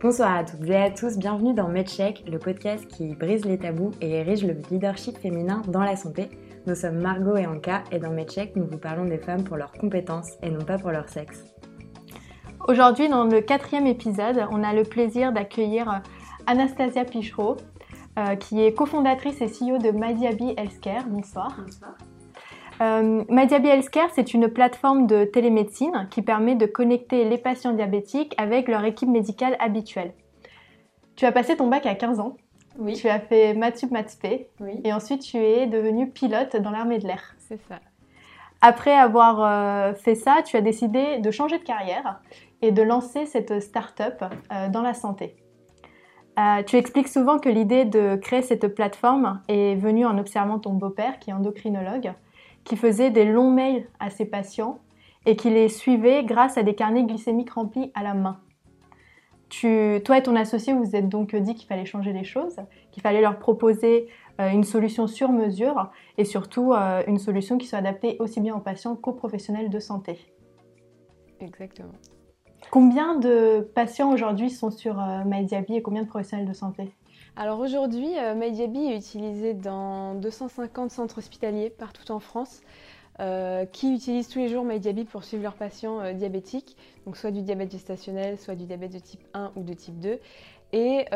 Bonsoir à toutes et à tous, bienvenue dans MedCheck, le podcast qui brise les tabous et érige le leadership féminin dans la santé. Nous sommes Margot et Anka et dans MedCheck, nous vous parlons des femmes pour leurs compétences et non pas pour leur sexe. Aujourd'hui, dans le quatrième épisode, on a le plaisir d'accueillir euh, Anastasia Pichereau, euh, qui est cofondatrice et CEO de Madiabi Healthcare. Bonsoir. Bonsoir. Euh, Madiabi Healthcare, c'est une plateforme de télémédecine qui permet de connecter les patients diabétiques avec leur équipe médicale habituelle. Tu as passé ton bac à 15 ans. Oui. Tu as fait Mathsup Mathspé Oui, et ensuite tu es devenu pilote dans l'armée de l'air. c'est ça. Après avoir euh, fait ça, tu as décidé de changer de carrière et de lancer cette start-up euh, dans la santé. Euh, tu expliques souvent que l'idée de créer cette plateforme est venue en observant ton beau-père, qui est endocrinologue, qui faisait des longs mails à ses patients et qui les suivait grâce à des carnets glycémiques remplis à la main. Tu, toi et ton associé, vous vous êtes donc dit qu'il fallait changer les choses, qu'il fallait leur proposer euh, une solution sur mesure et surtout euh, une solution qui soit adaptée aussi bien aux patients qu'aux professionnels de santé. Exactement. Combien de patients aujourd'hui sont sur euh, MyDiaby et combien de professionnels de santé? Alors aujourd'hui, euh, MyDiaby est utilisé dans 250 centres hospitaliers partout en France euh, qui utilisent tous les jours MyDiaby pour suivre leurs patients euh, diabétiques, donc soit du diabète gestationnel, soit du diabète de type 1 ou de type 2. Et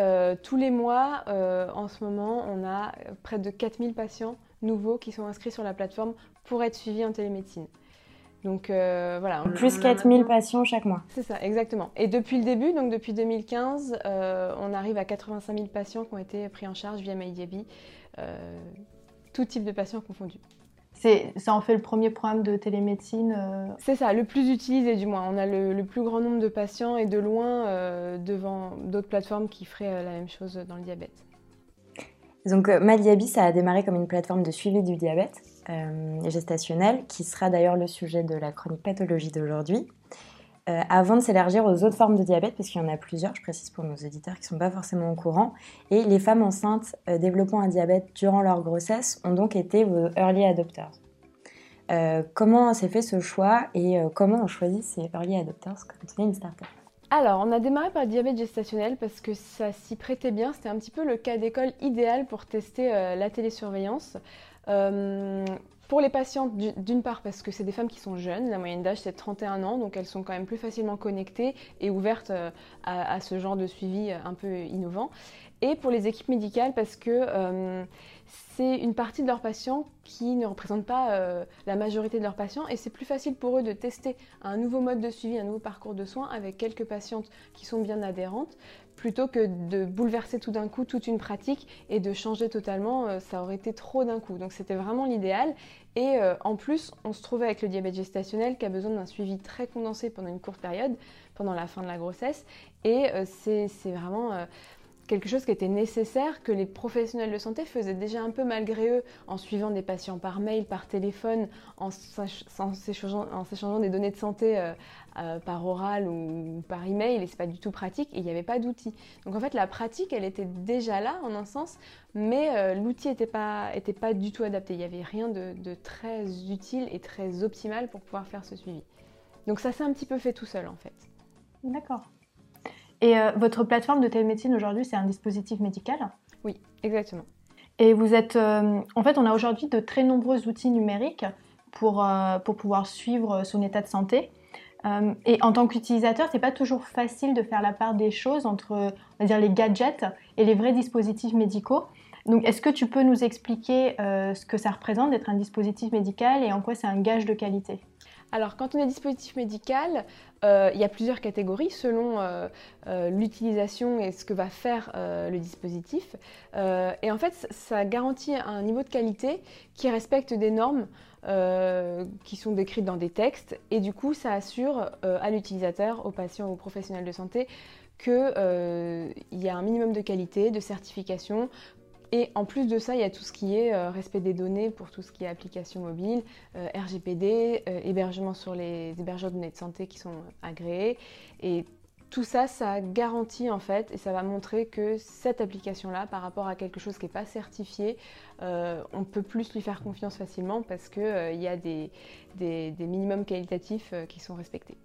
tous les mois, en ce moment, on a près de 4000 patients nouveaux qui sont inscrits sur la plateforme pour être suivis en télémédecine. Donc euh, voilà. on- Plus on a 4000 maintenant- patients chaque mois. C'est ça, exactement. Et depuis le début, donc depuis 2015, euh, on arrive à 85 000 patients qui ont été pris en charge via MyDiaby, euh, tout type de patients confondus. C'est, Ça en fait le premier programme de télémédecine. euh, C'est ça, le plus utilisé du moins. On a le, le plus grand nombre de patients et de loin euh, devant d'autres plateformes qui feraient euh, la même chose dans le diabète. Donc euh, Madiabi, ça a démarré comme une plateforme de suivi du diabète euh, gestationnel, qui sera d'ailleurs le sujet de la chronique pathologie d'aujourd'hui. Euh, avant de s'élargir aux autres formes de diabète, parce qu'il y en a plusieurs, je précise pour nos auditeurs qui ne sont pas forcément au courant, et les femmes enceintes euh, développant un diabète durant leur grossesse ont donc été vos early adopters. Comment s'est fait ce choix et comment on choisit ces early adopters quand on est une startup? Alors, on a démarré par le diabète gestationnel parce que ça s'y prêtait bien. C'était un petit peu le cas d'école idéal pour tester la télésurveillance. Euh, pour les patientes, du- d'une part parce que c'est des femmes qui sont jeunes, la moyenne d'âge c'est 31 ans, donc elles sont quand même plus facilement connectées et ouvertes euh, à, ce genre de suivi euh, un peu innovant. Et pour les équipes médicales parce que c'est une partie de leurs patients qui ne représente pas euh, la majorité de leurs patients et c'est plus facile pour eux de tester un nouveau mode de suivi, un nouveau parcours de soins avec quelques patientes qui sont bien adhérentes, plutôt que de bouleverser tout d'un coup toute une pratique et de changer totalement, euh, ça aurait été trop d'un coup. Donc c'était vraiment l'idéal. Et euh, en plus, on se trouvait avec le diabète gestationnel qui a besoin d'un suivi très condensé pendant une courte période, pendant la fin de la grossesse. Et c'est vraiment... quelque chose qui était nécessaire, que les professionnels de santé faisaient déjà un peu malgré eux en suivant des patients par mail, par téléphone, en s'échangeant des données de santé euh, euh, par oral ou par email, et c'est pas du tout pratique, et il n'y avait pas d'outils. Donc en fait, la pratique, elle était déjà là en un sens, mais euh, l'outil n'était pas, était pas du tout adapté. Il n'y avait rien de, de très utile et très optimal pour pouvoir faire ce suivi. Donc ça s'est un petit peu fait tout seul en fait. D'accord. Et euh, votre plateforme de télémédecine aujourd'hui, c'est un dispositif médical? Oui, exactement. Et vous êtes. euh, en fait, on a aujourd'hui de très nombreux outils numériques pour, euh, pour pouvoir suivre son état de santé. Et en tant qu'utilisateur, c'est pas toujours facile de faire la part des choses entre on va dire, les gadgets et les vrais dispositifs médicaux. Donc, est-ce que tu peux nous expliquer ce que ça représente d'être un dispositif médical et en quoi c'est un gage de qualité? Alors, quand on est dispositif médical, euh, il y a plusieurs catégories selon euh, euh, l'utilisation et ce que va faire le dispositif. Et en fait, ça- garantit un niveau de qualité qui respecte des normes qui sont décrites dans des textes. Et du coup, ça assure à l'utilisateur, aux patients, aux professionnels de santé qu'il y a un minimum de qualité, de certification. Et en plus de ça, il y a tout ce qui est euh, respect des données pour tout ce qui est application mobile, euh, RGPD, euh, hébergement sur les hébergeurs de données de santé qui sont agréés. Et tout ça, ça garantit en fait, et ça va montrer que cette application-là, par rapport à quelque chose qui n'est pas certifié, euh, on peut plus lui faire confiance facilement parce qu'il il y a des, des, minimums qualitatifs euh, qui sont respectés.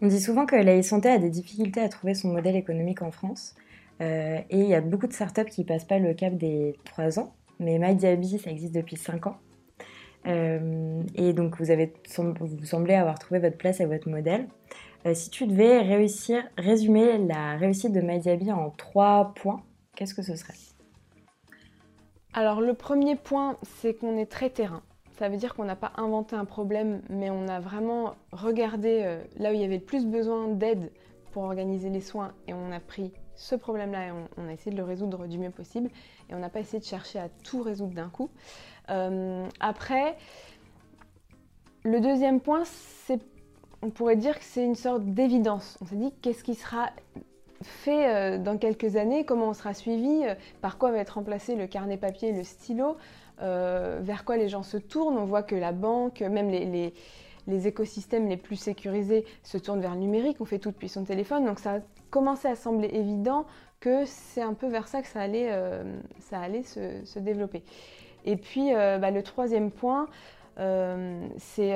On dit souvent que la santé a des difficultés à trouver son modèle économique en France. Et il y a beaucoup de startups qui ne passent pas le cap des 3 ans. Mais MyDiaby, ça existe depuis 5 ans. et donc, vous, semblez avoir trouvé votre place et votre modèle. si tu devais résumer la réussite de MyDiaby en 3 points, qu'est-ce que ce serait? Alors, le premier point, c'est qu'on est très terrain. Ça veut dire qu'on n'a pas inventé un problème, mais on a vraiment regardé euh, là où il y avait le plus besoin d'aide pour organiser les soins et on a pris ce problème-là et on, a essayé de le résoudre du mieux possible et on n'a pas essayé de chercher à tout résoudre d'un coup. Euh, après, le deuxième point, c'est, on pourrait dire que c'est une sorte d'évidence. On s'est dit qu'est-ce qui sera fait euh, dans quelques années, comment on sera suivi, par quoi va être remplacé le carnet papier et le stylo? Euh, vers quoi les gens se tournent? On voit que la banque, même les, écosystèmes les plus sécurisés se tournent vers le numérique, on fait tout depuis son téléphone. Donc ça a commencé à sembler évident que c'est un peu vers ça que ça allait, euh, ça allait se, développer. Et puis euh, bah, le troisième point, c'est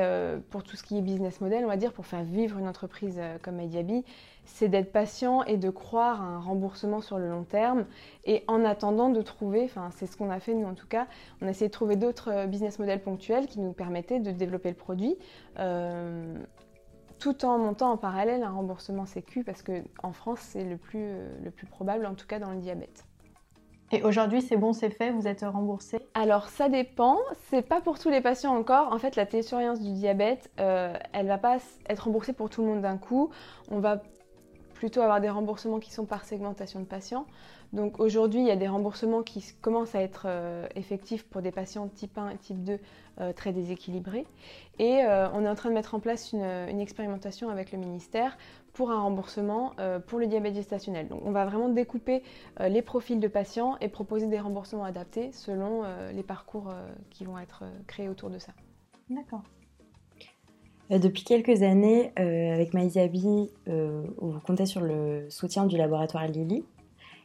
pour tout ce qui est business model, on va dire, pour faire vivre une entreprise comme Mediabi, c'est d'être patient et de croire à un remboursement sur le long terme. Et en attendant de trouver, enfin c'est ce qu'on a fait nous en tout cas, on a essayé de trouver d'autres euh, business models ponctuels qui nous permettaient de développer le produit. Tout en montant en parallèle un remboursement sécu parce qu'en France c'est le plus, euh, le plus probable en tout cas dans le diabète. Et aujourd'hui, c'est bon, c'est fait, vous êtes remboursé? Alors, ça dépend. C'est pas pour tous les patients encore. En fait, la télésurveillance du diabète, euh, elle va pas être remboursée pour tout le monde d'un coup. On va plutôt avoir des remboursements qui sont par segmentation de patients. Donc aujourd'hui, il y a des remboursements qui commencent à être euh, effectifs pour des patients type 1 et type 2 euh, très déséquilibrés. Et euh, on est en train de mettre en place une, expérimentation avec le ministère pour un remboursement pour le diabète gestationnel. Donc on va vraiment découper les profils de patients et proposer des remboursements adaptés selon les parcours qui vont être créés autour de ça. D'accord. Euh, depuis quelques années, euh, avec MyZabi, euh, vous comptez sur le soutien du laboratoire Lilly.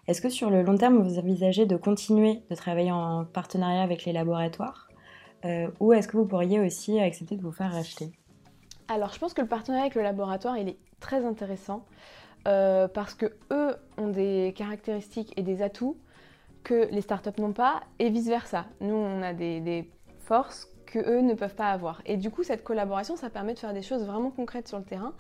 Est-ce que sur le long terme, vous envisagez de continuer de travailler en partenariat avec les laboratoires ou est-ce que vous pourriez aussi accepter de vous faire racheter? Alors, je pense que le partenariat avec le laboratoire, il est très intéressant parce que eux ont des caractéristiques et des atouts que les startups n'ont pas et vice-versa. Nous, on a des forces que eux ne peuvent pas avoir. Et du coup, cette collaboration, ça permet de faire des choses vraiment concrètes sur le terrain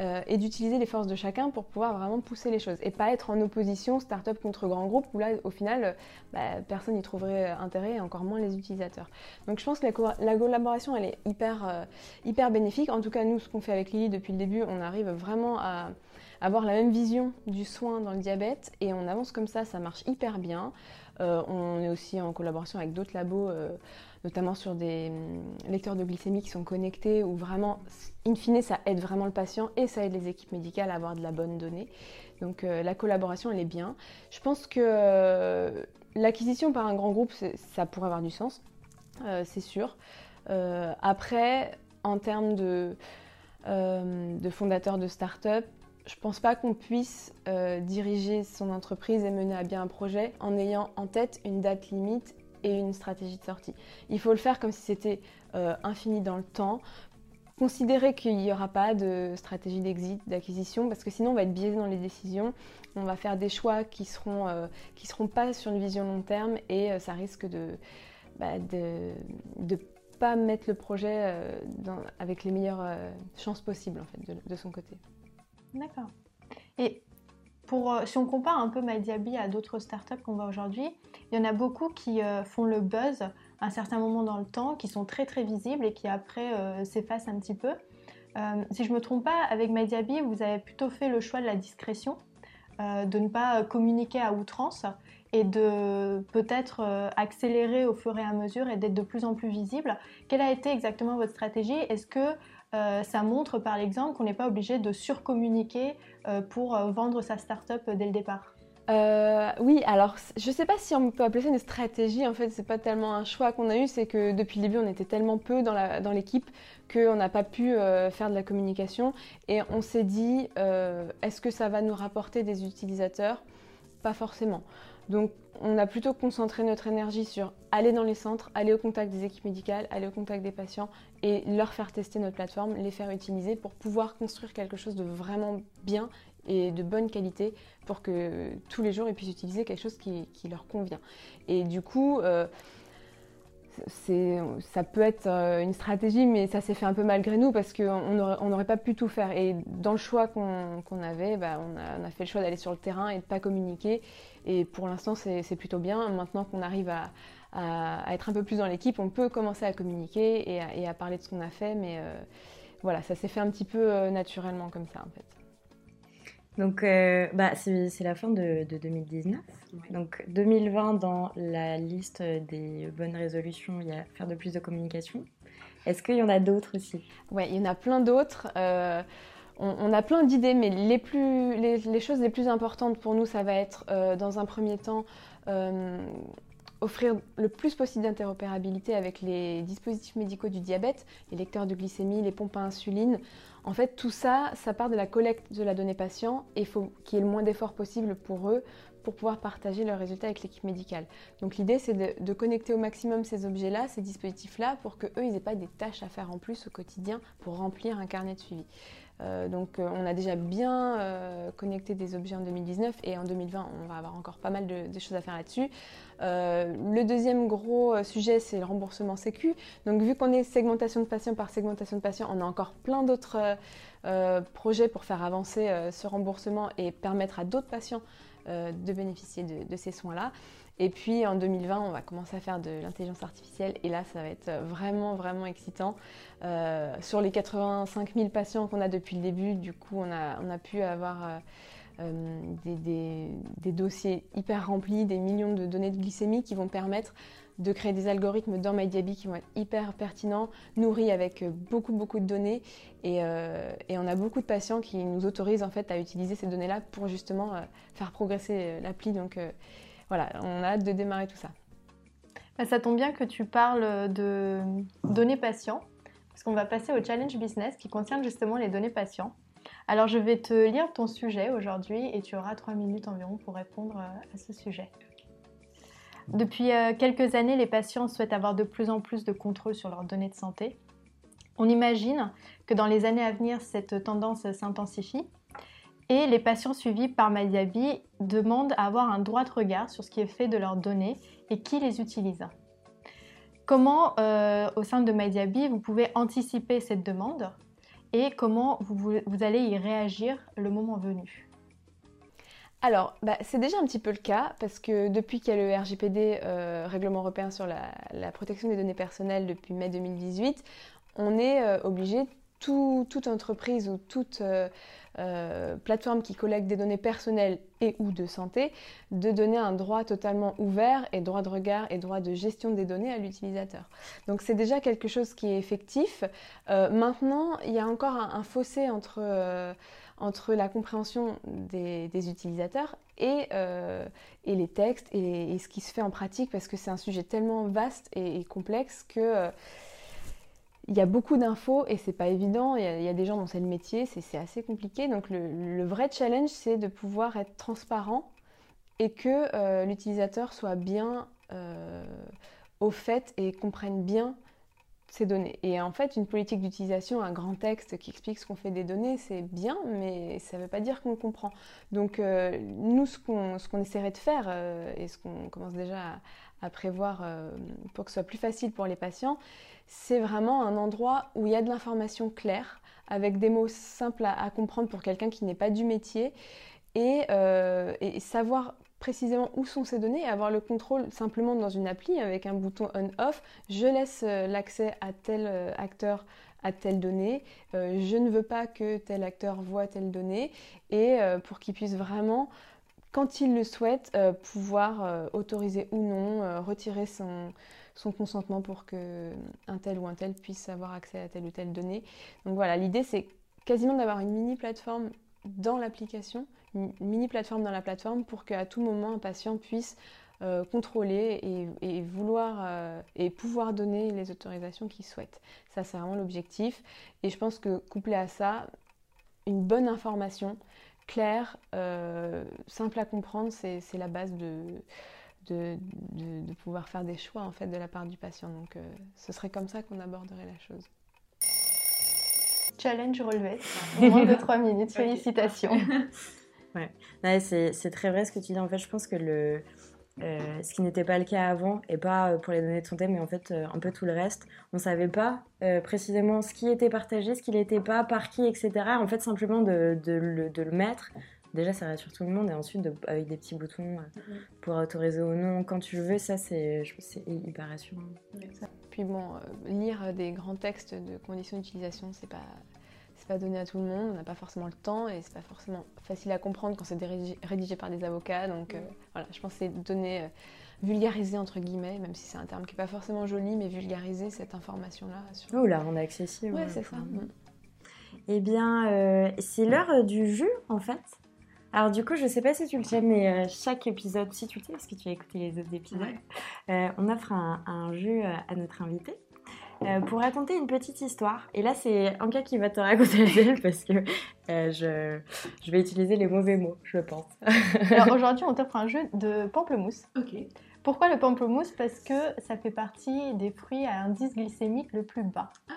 euh, et d'utiliser les forces de chacun pour pouvoir vraiment pousser les choses et pas être en opposition start-up contre grand groupe où là, au final, bah, personne n'y trouverait intérêt et encore moins les utilisateurs. Donc, je pense que la, collaboration, elle est hyper, euh, hyper bénéfique. En tout cas, nous, ce qu'on fait avec Lily depuis le début, on arrive vraiment à avoir la même vision du soin dans le diabète et on avance comme ça, ça marche hyper bien. Euh, on est aussi en collaboration avec d'autres labos notamment sur des hum, lecteurs de glycémie qui sont connectés, où vraiment, in fine, ça aide vraiment le patient et ça aide les équipes médicales à avoir de la bonne donnée. Donc euh, la collaboration, elle est bien. Je pense que euh, l'acquisition par un grand groupe, ça pourrait avoir du sens, euh, c'est sûr. après, en termes de, de fondateurs de start-up, je pense pas qu'on puisse diriger son entreprise et mener à bien un projet en ayant en tête une date limite et une stratégie de sortie. Il faut le faire comme si c'était euh, infini dans le temps. Considérer qu'il n'y aura pas de stratégie d'exit, d'acquisition, parce que sinon on va être biaisé dans les décisions. On va faire des choix qui seront, euh, seront pas sur une vision long terme et euh, ça risque de, bah, de, pas mettre le projet avec les meilleures chances possibles en fait de, de son côté. D'accord. Et pour, si on compare un peu MyDiaby à d'autres startups qu'on voit aujourd'hui, il y en a beaucoup qui euh, font le buzz à un certain moment dans le temps, qui sont très très visibles et qui après euh, s'effacent un petit peu. Euh, si je ne me trompe pas, avec Mediabi, vous avez plutôt fait le choix de la discrétion, de ne pas communiquer à outrance et de peut-être accélérer au fur et à mesure et d'être de plus en plus visible. Quelle a été exactement votre stratégie? Est-ce que ça montre par l'exemple qu'on n'est pas obligé de surcommuniquer pour vendre sa start-up dès le départ euh, oui, alors je sais pas si on peut appeler ça une stratégie. En fait, c'est pas tellement un choix qu'on a eu, c'est que depuis le début, on était tellement peu dans l'équipe qu'on n'a pas pu euh, faire de la communication. Et on s'est dit, euh, est-ce que ça va nous rapporter des utilisateurs? Pas forcément. Donc on a plutôt concentré notre énergie sur aller dans les centres, aller au contact des équipes médicales, aller au contact des patients et leur faire tester notre plateforme, les faire utiliser pour pouvoir construire quelque chose de vraiment bien et de bonne qualité pour que tous les jours ils puissent utiliser quelque chose qui, leur convient. Et du coup, euh, ça peut être euh, une stratégie, mais ça s'est fait un peu malgré nous parce qu'on n'aurait pas pu tout faire. Et dans le choix qu'on avait, bah, on, a, fait le choix d'aller sur le terrain et de ne pas communiquer. Et pour l'instant, c'est plutôt bien. Maintenant qu'on arrive à, être un peu plus dans l'équipe, on peut commencer à communiquer et à, parler de ce qu'on a fait. Mais euh, voilà, ça s'est fait un petit peu euh, naturellement comme ça en fait. Donc, euh, bah, c'est la fin de, 2019. Donc, 2020, dans la liste des bonnes résolutions, il y a faire de plus de communication. Est-ce qu'il y en a d'autres aussi? Oui, il y en a plein d'autres. Euh, on, a plein d'idées, mais les, plus, les, choses les plus importantes pour nous, ça va être, euh, dans un premier temps, offrir le plus possible d'interopérabilité avec les dispositifs médicaux du diabète, les lecteurs de glycémie, les pompes à insuline. En fait, tout ça, ça part de la collecte de la donnée patient et il faut qu'il y ait le moins d'efforts possible pour eux pour pouvoir partager leurs résultats avec l'équipe médicale. Donc l'idée, c'est de, connecter au maximum ces objets-là, ces dispositifs-là, pour qu'eux, ils n'aient pas des tâches à faire en plus au quotidien pour remplir un carnet de suivi. Euh, donc euh, on a déjà bien euh, connecté des objets en 2019 et en 2020 on va avoir encore pas mal de, de choses à faire là-dessus. le deuxième gros sujet c'est le remboursement sécu. Donc vu qu'on est segmentation de patients par segmentation de patients, on a encore plein d'autres projets pour faire avancer ce remboursement et permettre à d'autres patients euh, de bénéficier de, ces soins-là. Et puis en 2020, on va commencer à faire de l'intelligence artificielle et là, ça va être vraiment, vraiment excitant. Euh, sur les 85 000 patients qu'on a depuis le début, du coup, on a, on a pu avoir euh, des, des, dossiers hyper remplis, des millions de données de glycémie qui vont permettre de créer des algorithmes dans MyDiaby qui vont être hyper pertinents, nourris avec euh, beaucoup beaucoup de données euh, et, on a beaucoup de patients qui nous autorisent en fait à utiliser ces données-là pour justement euh, faire progresser l'appli. Donc voilà, on a hâte de démarrer tout ça. Bah, ça tombe bien que tu parles de données patients parce qu'on va passer au challenge business qui concerne justement les données patients. Alors je vais te lire ton sujet aujourd'hui et tu auras trois minutes environ pour répondre à ce sujet. Depuis euh, quelques années, les patients souhaitent avoir de plus en plus de contrôle sur leurs données de santé. On imagine que dans les années à venir, cette tendance s'intensifie et les patients suivis par MyDiaby demandent à avoir un droit de regard sur ce qui est fait de leurs données et qui les utilise. Comment, euh, au sein de MyDiaby, vous pouvez anticiper cette demande et comment vous allez y réagir le moment venu? Alors, bah, c'est déjà un petit peu le cas parce que depuis qu'il y a le RGPD, euh, Règlement européen sur la, protection des données personnelles depuis mai 2018, on est euh, obligé, toute entreprise ou toute euh, plateforme qui collecte des données personnelles et ou de santé, de donner un droit totalement ouvert et droit de regard et droit de gestion des données à l'utilisateur. Donc c'est déjà quelque chose qui est effectif. maintenant, il y a encore un fossé entre entre la compréhension des, utilisateurs et, euh, et, les textes et, ce qui se fait en pratique parce que c'est un sujet tellement vaste et, complexe que euh, il y a beaucoup d'infos et c'est pas évident. Il y, a, des gens dont c'est le métier, c'est assez compliqué. Donc le, vrai challenge, c'est de pouvoir être transparent et que euh, l'utilisateur soit bien au fait et comprenne bien ces données. Et en fait, une politique d'utilisation, un grand texte qui explique ce qu'on fait des données, c'est bien, mais ça ne veut pas dire qu'on comprend. Donc, euh, nous, ce qu'on essaierait de faire, euh, et ce qu'on commence déjà à, prévoir euh, pour que ce soit plus facile pour les patients, c'est vraiment un endroit où il y a de l'information claire, avec des mots simples à, comprendre pour quelqu'un qui n'est pas du métier, et, et savoir précisément où sont ces données et avoir le contrôle simplement dans une appli avec un bouton on-off. Je laisse euh, l'accès à tel euh, acteur à telle donnée, euh, je ne veux pas que tel acteur voit telle donnée. Et pour qu'il puisse vraiment quand il le souhaite, pouvoir autoriser ou non, retirer son, son, consentement pour que un tel ou un tel puisse avoir accès à telle ou telle donnée. Donc voilà, l'idée c'est quasiment d'avoir une mini plateforme dans l'application, une mini plateforme dans la plateforme pour qu'à tout moment un patient puisse euh, contrôler et, vouloir euh, et pouvoir donner les autorisations qu'il souhaite. Ça, c'est vraiment l'objectif. Et je pense que couplé à ça, une bonne information, clair, simple à comprendre, c'est la base de, de, pouvoir faire des choix en fait de la part du patient. Donc ce serait comme ça qu'on aborderait la chose. Challenge relevé, moins de 3 minutes, félicitations. ouais, c'est très vrai ce que tu dis. En fait, je pense que le, euh, ce qui n'était pas le cas avant, et pas euh, pour les données de santé, mais en fait euh, un peu tout le reste. On ne savait pas précisément ce qui était partagé, ce qui n'était pas, par qui, etc. En fait, simplement de, de, le, de le, mettre, déjà ça rassure tout le monde, et ensuite avec des petits boutons pour autoriser ou non quand tu veux, ça c'est hyper rassurant. Puis bon, lire des grands textes de conditions d'utilisation, c'est pas pas donné à tout le monde, on n'a pas forcément le temps et c'est pas forcément facile à comprendre quand c'est rédigé par des avocats. Donc euh, voilà, je pense que c'est donner, euh, vulgariser entre guillemets, même si c'est un terme qui n'est pas forcément joli, mais vulgariser cette information-là. Sur... Oh, la rendre accessible. Ouais, c'est ça. Eh bien, euh, c'est l'heure du jus en fait. Alors du coup, je sais pas si tu le sais, mais chaque épisode, si tu le sais, parce que tu as écouté les autres épisodes, on offre un, un jeu à notre invité. Euh, pour raconter une petite histoire. Et là, c'est Anka qui va te raconter elle parce que euh, je, je, vais utiliser les mauvais mots, je pense. Alors aujourd'hui, on t'offre un jeu de pamplemousse. Ok. Pourquoi le pamplemousse? Parce que ça fait partie des fruits à indice glycémique le plus bas. Ah.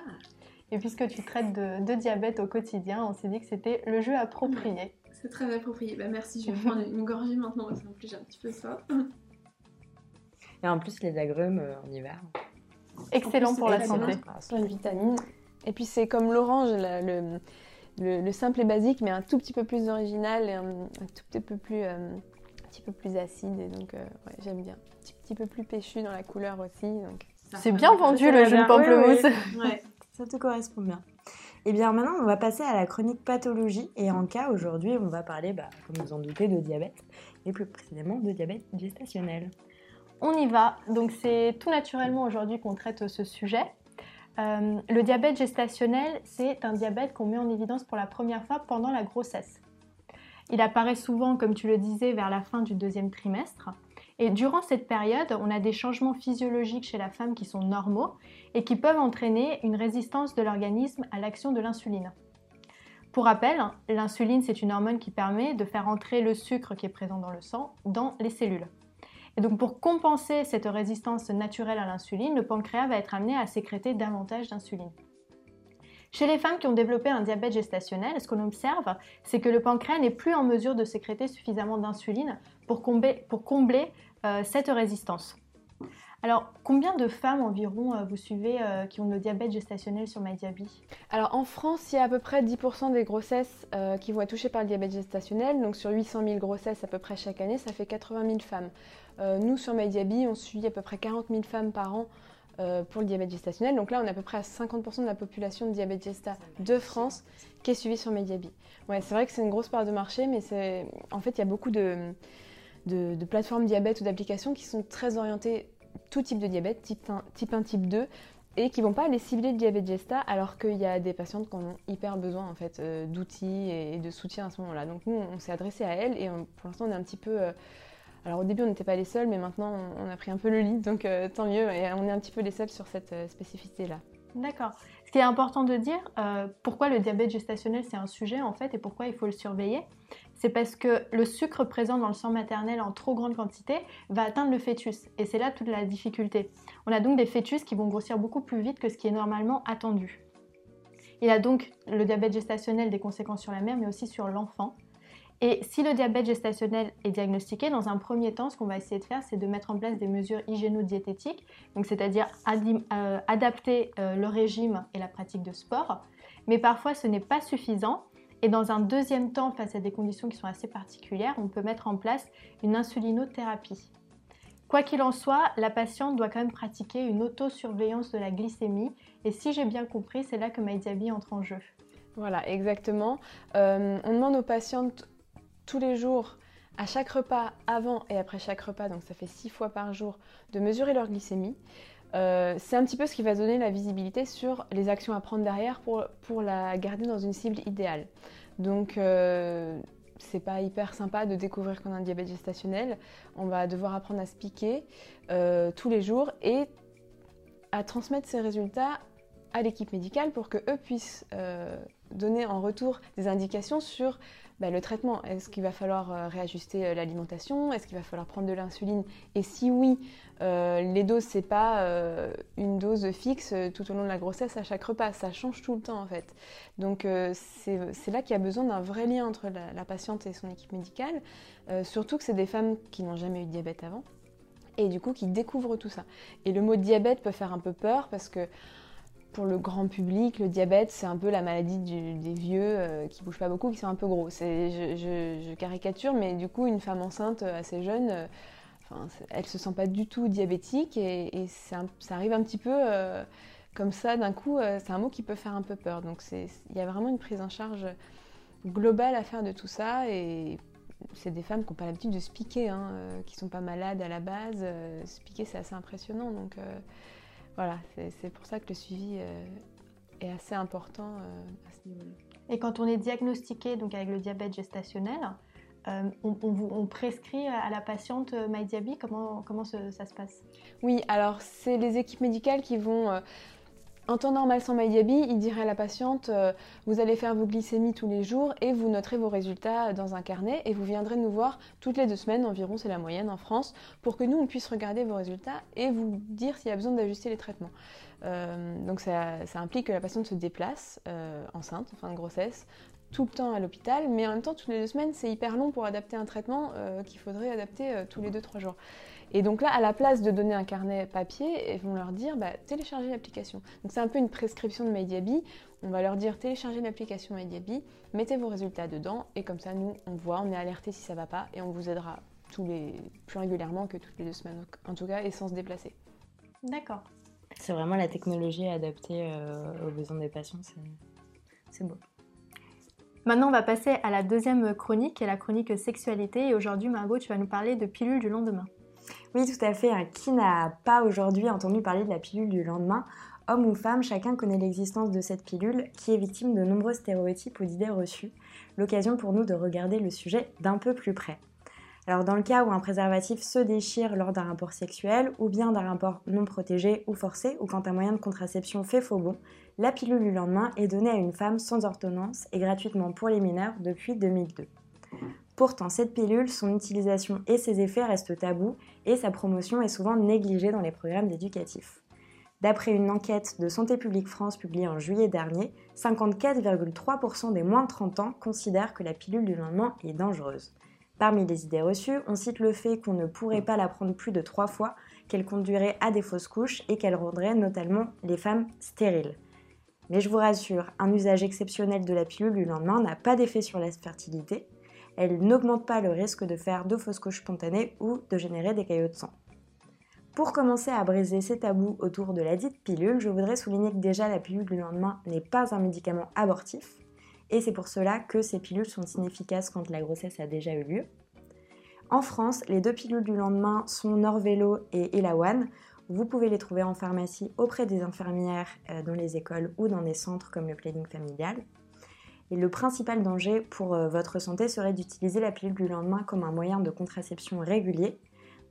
Et puisque tu traites de, diabète au quotidien, on s'est dit que c'était le jeu approprié. C'est très approprié. Bah, merci, je vais prendre une gorgée maintenant parce qu'en plus j'ai un petit peu ça. Et en plus, les agrumes euh, en hiver. Excellent pour la santé. Plein de vitamines. Et puis c'est comme l'orange, le, le, simple et basique, mais un tout petit peu plus original et un, tout petit peu plus, euh, un petit peu plus acide. Et donc euh, j'aime bien. Un petit, petit, peu plus péchu dans la couleur aussi. C'est bien vendu le jeu de pamplemousse. Ouais, ça te correspond bien. Et eh bien maintenant, on va passer à la chronique pathologie. Et en cas, aujourd'hui, on va parler, bah, comme vous en doutez, de diabète. Et plus précisément de diabète gestationnel. On y va. Donc c'est tout naturellement aujourd'hui qu'on traite ce sujet. Euh, le diabète gestationnel, c'est un diabète qu'on met en évidence pour la première fois pendant la grossesse. Il apparaît souvent, comme tu le disais, vers la fin du deuxième trimestre. Et durant cette période, on a des changements physiologiques chez la femme qui sont normaux et qui peuvent entraîner une résistance de l'organisme à l'action de l'insuline. Pour rappel, l'insuline, c'est une hormone qui permet de faire entrer le sucre qui est présent dans le sang dans les cellules. Et donc pour compenser cette résistance naturelle à l'insuline, le pancréas va être amené à sécréter davantage d'insuline. Chez les femmes qui ont développé un diabète gestationnel, ce qu'on observe, c'est que le pancréas n'est plus en mesure de sécréter suffisamment d'insuline pour combler, euh, cette résistance. Alors, combien de femmes environ euh, vous suivez euh, qui ont le diabète gestationnel sur MyDiaby Alors, en France, il y a à peu près 10% des grossesses qui vont être touchées par le diabète gestationnel. Donc, sur 800 000 grossesses à peu près chaque année, ça fait 80 000 femmes. Euh, nous, sur MyDiaby, on suit à peu près 40 000 femmes par an euh, pour le diabète gestationnel. Donc là, on est à peu près à 50% de la population de diabète gesta de France qui est suivie sur MyDiaby. Ouais, c'est vrai que c'est une grosse part de marché, mais en fait, il y a beaucoup de, de, plateformes diabète ou d'applications qui sont très orientées tout type de diabète, type 1, type 1, type 2, et qui vont pas aller cibler le diabète gesta alors qu'il y a des patientes qui en ont hyper besoin en fait euh, d'outils et, de soutien à ce moment-là. Donc nous on s'est adressé à elles et pour l'instant on est un petit peu alors au début, on n'était pas les seuls, mais maintenant, on a pris un peu le lead, donc euh, tant mieux, et on est un petit peu les seuls sur cette euh, spécificité-là. D'accord. Ce qui est important de dire, euh, pourquoi le diabète gestationnel c'est un sujet en fait et pourquoi il faut le surveiller, c'est parce que le sucre présent dans le sang maternel en trop grande quantité va atteindre le fœtus et c'est là toute la difficulté. On a donc des fœtus qui vont grossir beaucoup plus vite que ce qui est normalement attendu. Il a donc le diabète gestationnel des conséquences sur la mère mais aussi sur l'enfant. Et si le diabète gestationnel est diagnostiqué, dans un premier temps, ce qu'on va essayer de faire, c'est de mettre en place des mesures hygiéno-diététiques, c'est-à-dire euh, adapter euh, le régime et la pratique de sport. Mais parfois, ce n'est pas suffisant. Et dans un deuxième temps, face à des conditions qui sont assez particulières, on peut mettre en place une insulinothérapie. Quoi qu'il en soit, la patiente doit quand même pratiquer une autosurveillance de la glycémie. Et si j'ai bien compris, c'est là que MyDiaby entre en jeu. Voilà, exactement. Euh, on demande aux patientes tous les jours, à chaque repas, avant et après chaque repas, donc ça fait six fois par jour, de mesurer leur glycémie. Euh, c'est un petit peu ce qui va donner la visibilité sur les actions à prendre derrière pour, la garder dans une cible idéale. Donc, euh, c'est pas hyper sympa de découvrir qu'on a un diabète gestationnel. On va devoir apprendre à se piquer euh, tous les jours et à transmettre ces résultats à l'équipe médicale pour que eux puissent donner en retour des indications sur bah, le traitement. Est-ce qu'il va falloir euh, réajuster euh, l'alimentation? Est-ce qu'il va falloir prendre de l'insuline? Et si oui, euh, les doses, c'est pas une dose fixe tout au long de la grossesse à chaque repas, ça change tout le temps en fait. Donc c'est là qu'il y a besoin d'un vrai lien entre la, la, patiente et son équipe médicale, surtout que c'est des femmes qui n'ont jamais eu de diabète avant et du coup qui découvrent tout ça. Et le mot diabète peut faire un peu peur parce que pour le grand public, le diabète, c'est un peu la maladie des vieux euh, qui bougent pas beaucoup, qui sont un peu gros. Je, je, caricature, mais du coup, une femme enceinte euh, assez jeune, euh, enfin, elle se sent pas du tout diabétique et, ça arrive un petit peu comme ça d'un coup. c'est un mot qui peut faire un peu peur. Donc, il y a vraiment une prise en charge globale à faire de tout ça et c'est des femmes qui n'ont pas l'habitude de se piquer, hein, qui sont pas malades à la base. se piquer, c'est assez impressionnant. Donc, voilà, c'est pour ça que le suivi euh, est assez important euh, à ce niveau-là. Et quand on est diagnostiqué donc avec le diabète gestationnel, euh, on, prescrit à la patiente MyDiaby Comment, comment ça se passe? Oui, alors c'est les équipes médicales qui vont en temps normal sans MyDiaby, il dirait à la patiente euh, vous allez faire vos glycémies tous les jours et vous noterez vos résultats dans un carnet et vous viendrez nous voir toutes les deux semaines environ, c'est la moyenne en France, pour que nous on puisse regarder vos résultats et vous dire s'il y a besoin d'ajuster les traitements. Euh, donc ça, implique que la patiente se déplace euh, enceinte, en fin de grossesse, tout le temps à l'hôpital, mais en même temps toutes les deux semaines c'est hyper long pour adapter un traitement qu'il faudrait adapter tous les deux trois jours. Et donc là, à la place de donner un carnet papier, ils vont leur dire bah, téléchargez l'application. Donc c'est un peu une prescription de MediaBi. On va leur dire téléchargez l'application MediaBi, mettez vos résultats dedans, et comme ça, nous, on voit, on est alerté si ça va pas, et on vous aidera tous les, plus régulièrement que toutes les deux semaines, en tout cas, et sans se déplacer. D'accord. C'est vraiment la technologie adaptée euh, aux besoins des patients, c'est beau. Maintenant, on va passer à la deuxième chronique, qui est la chronique sexualité. Et aujourd'hui, Margot, tu vas nous parler de pilules du lendemain. Oui, tout à fait. Hein. Qui n'a pas aujourd'hui entendu parler de la pilule du lendemain? Homme ou femme, chacun connaît l'existence de cette pilule qui est victime de nombreux stéréotypes ou d'idées reçues. L'occasion pour nous de regarder le sujet d'un peu plus près. Alors dans le cas où un préservatif se déchire lors d'un rapport sexuel ou bien d'un rapport non protégé ou forcé ou quand un moyen de contraception fait faux bon, la pilule du lendemain est donnée à une femme sans ordonnance et gratuitement pour les mineurs depuis 2002. Pourtant, cette pilule, son utilisation et ses effets restent tabous et sa promotion est souvent négligée dans les programmes éducatifs. D'après une enquête de Santé publique France publiée en juillet dernier, 54,3% des moins de 30 ans considèrent que la pilule du lendemain est dangereuse. Parmi les idées reçues, on cite le fait qu'on ne pourrait pas la prendre plus de trois fois, qu'elle conduirait à des fausses couches et qu'elle rendrait notamment les femmes stériles. Mais je vous rassure, un usage exceptionnel de la pilule du lendemain n'a pas d'effet sur la fertilité, elle n'augmente pas le risque de faire de fausses couches spontanées ou de générer des caillots de sang. Pour commencer à briser ces tabous autour de la dite pilule, je voudrais souligner que déjà la pilule du lendemain n'est pas un médicament abortif, et c'est pour cela que ces pilules sont inefficaces quand la grossesse a déjà eu lieu. En France, les deux pilules du lendemain sont Norvelo et Elawan. Vous pouvez les trouver en pharmacie auprès des infirmières euh, dans les écoles ou dans des centres comme le planning familial. Et le principal danger pour euh, votre santé serait d'utiliser la pilule du lendemain comme un moyen de contraception régulier.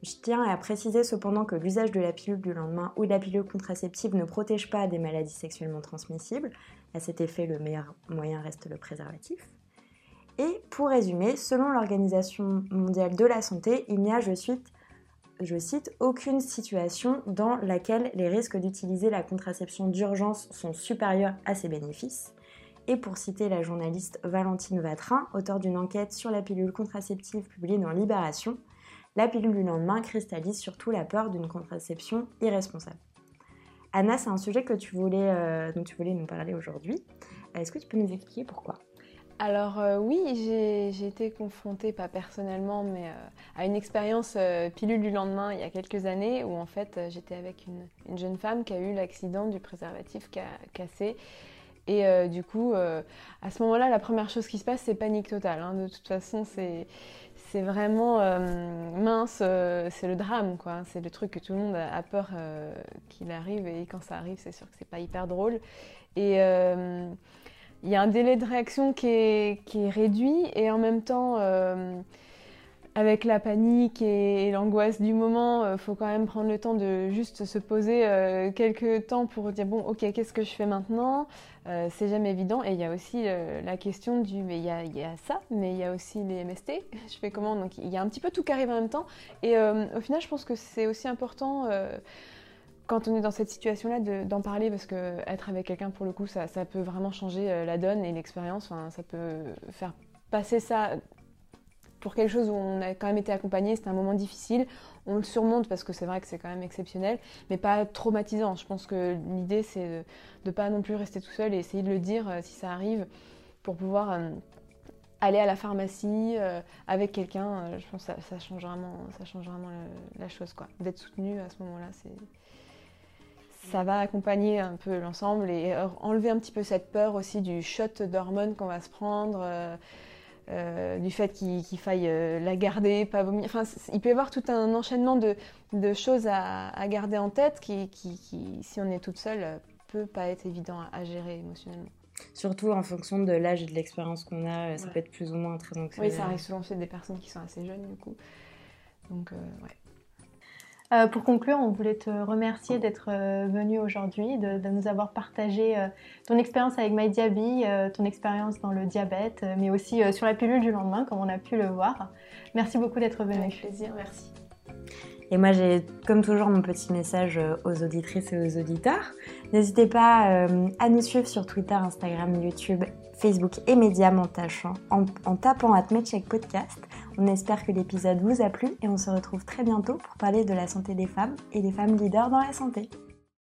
Je tiens à préciser cependant que l'usage de la pilule du lendemain ou de la pilule contraceptive ne protège pas des maladies sexuellement transmissibles. À cet effet, le meilleur moyen reste le préservatif. Et pour résumer, selon l'Organisation mondiale de la santé, il n'y a, je cite, je cite, aucune situation dans laquelle les risques d'utiliser la contraception d'urgence sont supérieurs à ses bénéfices. Et pour citer la journaliste Valentine Vatrin, auteure d'une enquête sur la pilule contraceptive publiée dans Libération, la pilule du lendemain cristallise surtout la peur d'une contraception irresponsable. Anna, c'est un sujet que tu voulais, euh, dont tu voulais nous parler aujourd'hui. Est-ce que tu peux nous expliquer pourquoi? Alors euh, oui, j'ai été confrontée, pas personnellement, mais euh, à une expérience pilule du lendemain il y a quelques années où en fait j'étais avec une, une, jeune femme qui a eu l'accident du préservatif cassé et euh, du coup, euh, à ce moment-là, la première chose qui se passe, c'est panique totale. Hein. De toute façon, c'est vraiment euh, mince, c'est le drame, quoi. C'est le truc que tout le monde a, peur qu'il arrive, et quand ça arrive, c'est sûr que c'est pas hyper drôle. Et il y a un délai de réaction qui est, qui est, réduit, et en même temps, avec la panique et, l'angoisse du moment, il faut quand même prendre le temps de juste se poser quelques temps pour dire bon, ok, qu'est-ce que je fais maintenant? C'est jamais évident. Et il y a aussi la question du mais il y, a ça, mais il y a aussi les MST. Je fais comment? Donc il y a un petit peu tout qui arrive en même temps. Et au final, je pense que c'est aussi important quand on est dans cette situation-là, d'en parler parce que être avec quelqu'un, pour le coup, ça, ça, peut vraiment changer euh, la donne et l'expérience. Enfin, ça peut faire passer ça pour quelque chose où on a quand même été accompagné. C'était un moment difficile. On le surmonte parce que c'est vrai que c'est quand même exceptionnel, mais pas traumatisant. Je pense que l'idée, c'est de ne pas non plus rester tout seul et essayer de le dire euh, si ça arrive pour pouvoir. Euh, aller à la pharmacie avec quelqu'un, je pense que ça, change vraiment, ça change vraiment la chose. D'être soutenu à ce moment-là, ça va accompagner un peu l'ensemble et enlever un petit peu cette peur aussi du shot d'hormones qu'on va se prendre, euh, euh, du fait qu'il faille euh, la garder, pas vomir. Enfin, il peut y avoir tout un enchaînement de, choses à, garder en tête qui, si on est toute seule, peut pas être évident à, gérer émotionnellement. Surtout en fonction de l'âge et de l'expérience qu'on a, ça peut être plus ou moins très anxiogène. Oui, ça arrive souvent chez des personnes qui sont assez jeunes du coup. Donc, ouais. Euh, pour conclure, on voulait te remercier d'être euh, venu aujourd'hui, de, nous avoir partagé euh, ton expérience avec MyDiaby, ton expérience dans le diabète, mais aussi sur la pilule du lendemain, comme on a pu le voir. Merci beaucoup d'être venu. Avec plaisir, merci. Et moi, j'ai comme toujours mon petit message aux auditrices et aux auditeurs. N'hésitez pas à nous suivre sur Twitter, Instagram, YouTube, Facebook et Média en, en tapant at Podcast. On espère que l'épisode vous a plu et on se retrouve très bientôt pour parler de la santé des femmes et des femmes leaders dans la santé.